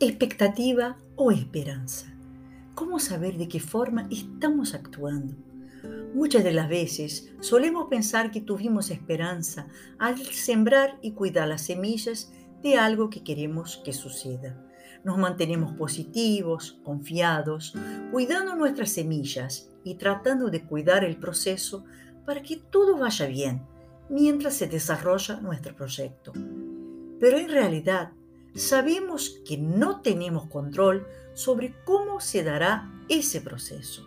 expectativa o esperanza. ¿Cómo saber de qué forma estamos actuando? Muchas de las veces solemos pensar que tuvimos esperanza al sembrar y cuidar las semillas de algo que queremos que suceda. Nos mantenemos positivos, confiados, cuidando nuestras semillas y tratando de cuidar el proceso para que todo vaya bien mientras se desarrolla nuestro proyecto. Pero en realidad sabemos que no tenemos control sobre cómo se dará ese proceso,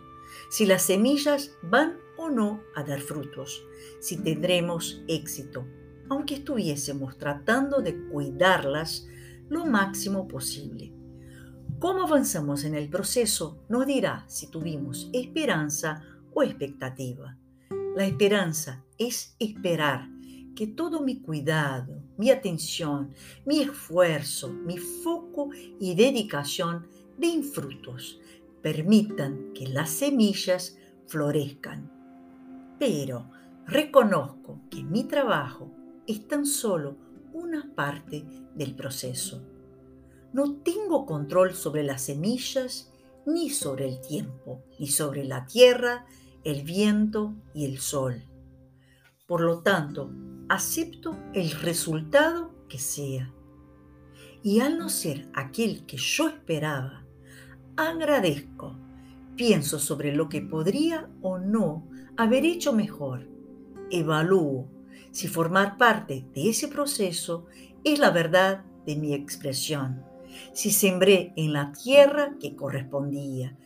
si las semillas van o no a dar frutos, si tendremos éxito, aunque estuviésemos tratando de cuidarlas lo máximo posible. Cómo avanzamos en el proceso nos dirá si tuvimos esperanza o expectativa. La esperanza es esperar que todo mi cuidado, mi atención, mi esfuerzo, mi foco y dedicación den frutos, permitan que las semillas florezcan. Pero reconozco que mi trabajo es tan solo una parte del proceso. No tengo control sobre las semillas, ni sobre el tiempo, ni sobre la tierra, el viento y el sol. Por lo tanto, acepto el resultado que sea. Y al no ser aquel que yo esperaba, agradezco, pienso sobre lo que podría o no haber hecho mejor, evalúo si formar parte de ese proceso es la verdad de mi expresión, si sembré en la tierra que correspondía,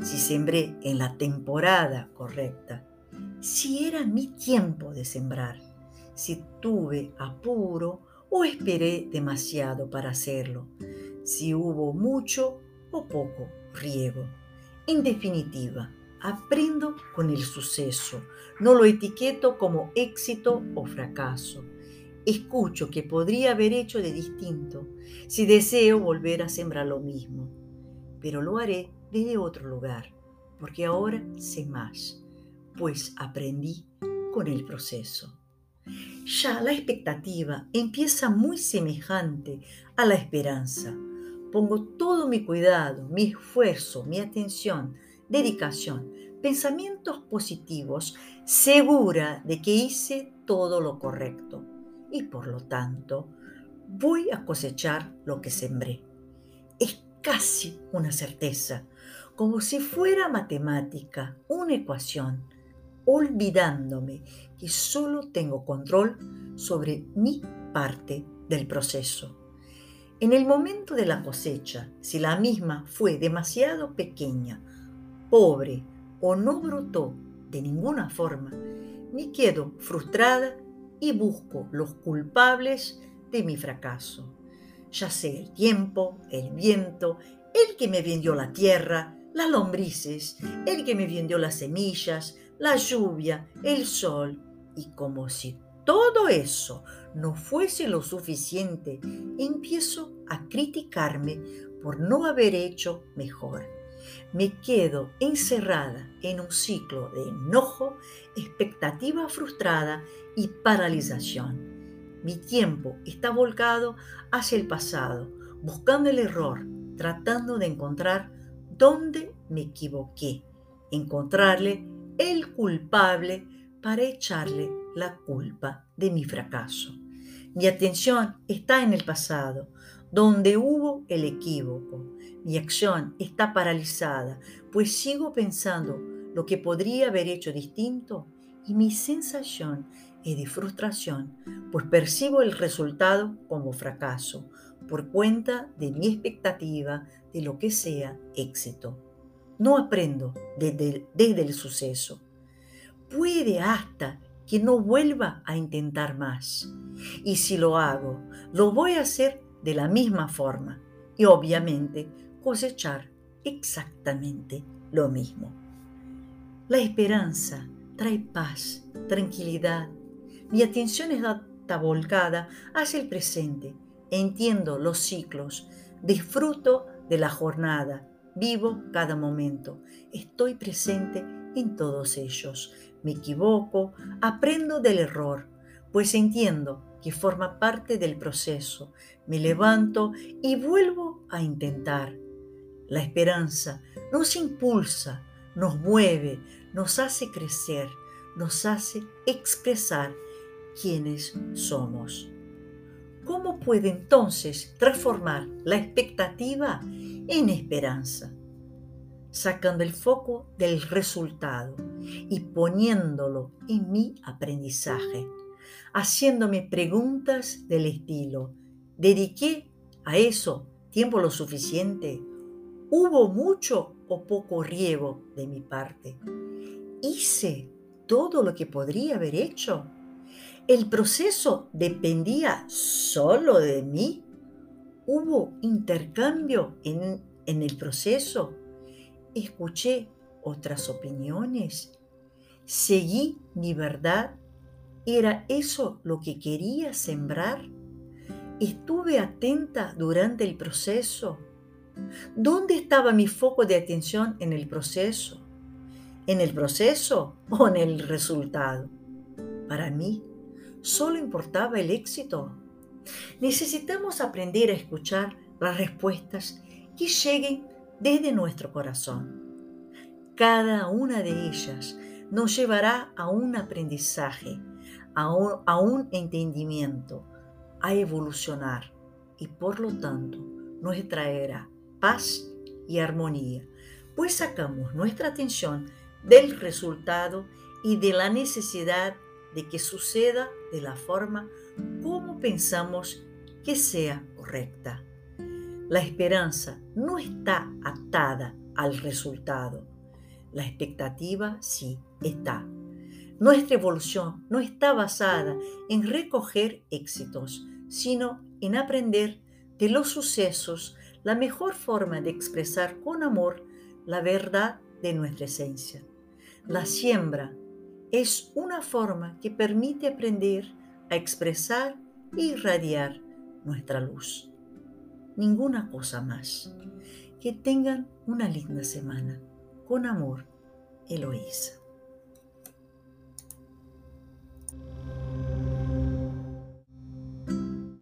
si sembré en la temporada correcta, si era mi tiempo de sembrar si tuve apuro o esperé demasiado para hacerlo, si hubo mucho o poco riego. En definitiva, aprendo con el suceso, no lo etiqueto como éxito o fracaso. Escucho que podría haber hecho de distinto si deseo volver a sembrar lo mismo, pero lo haré desde otro lugar, porque ahora sé más, pues aprendí con el proceso. Ya la expectativa empieza muy semejante a la esperanza. Pongo todo mi cuidado, mi esfuerzo, mi atención, dedicación, pensamientos positivos, segura de que hice todo lo correcto y por lo tanto voy a cosechar lo que sembré. Es casi una certeza, como si fuera matemática, una ecuación olvidándome que solo tengo control sobre mi parte del proceso. En el momento de la cosecha, si la misma fue demasiado pequeña, pobre o no brotó de ninguna forma, me quedo frustrada y busco los culpables de mi fracaso. Ya sé el tiempo, el viento, el que me vendió la tierra, las lombrices, el que me vendió las semillas, la lluvia, el sol, y como si todo eso no fuese lo suficiente, empiezo a criticarme por no haber hecho mejor. Me quedo encerrada en un ciclo de enojo, expectativa frustrada y paralización. Mi tiempo está volcado hacia el pasado, buscando el error, tratando de encontrar dónde me equivoqué, encontrarle el culpable para echarle la culpa de mi fracaso. Mi atención está en el pasado, donde hubo el equívoco. Mi acción está paralizada, pues sigo pensando lo que podría haber hecho distinto y mi sensación es de frustración, pues percibo el resultado como fracaso, por cuenta de mi expectativa de lo que sea éxito. No aprendo desde, el suceso. Puede hasta que no vuelva a intentar más. Y si lo hago, lo voy a hacer de la misma forma y obviamente cosechar exactamente lo mismo. La esperanza trae paz, tranquilidad. Mi atención está volcada hacia el presente. Entiendo los ciclos, disfruto de la jornada Vivo cada momento, estoy presente en todos ellos. Me equivoco, aprendo del error, pues entiendo que forma parte del proceso. Me levanto y vuelvo a intentar. La esperanza nos impulsa, nos mueve, nos hace crecer, nos hace expresar quiénes somos. ¿Cómo puede entonces transformar la expectativa en esperanza? Sacando el foco del resultado y poniéndolo en mi aprendizaje, haciéndome preguntas del estilo, ¿dediqué a eso tiempo lo suficiente? ¿Hubo mucho o poco riego de mi parte? ¿Hice todo lo que podría haber hecho? ¿El proceso dependía solo de mí? ¿Hubo intercambio en, en el proceso? ¿Escuché otras opiniones? ¿Seguí mi verdad? ¿Era eso lo que quería sembrar? ¿Estuve atenta durante el proceso? ¿Dónde estaba mi foco de atención en el proceso? ¿En el proceso o en el resultado? Para mí, solo importaba el éxito. Necesitamos aprender a escuchar las respuestas que lleguen desde nuestro corazón. Cada una de ellas nos llevará a un aprendizaje, a un, a un entendimiento, a evolucionar y por lo tanto nos traerá paz y armonía, pues sacamos nuestra atención del resultado y de la necesidad de que suceda de la forma como pensamos que sea correcta. La esperanza no está atada al resultado. La expectativa sí está. Nuestra evolución no está basada en recoger éxitos, sino en aprender de los sucesos la mejor forma de expresar con amor la verdad de nuestra esencia. La siembra es una forma que permite aprender a expresar e irradiar nuestra luz. Ninguna cosa más. Que tengan una linda semana. Con amor, Eloísa.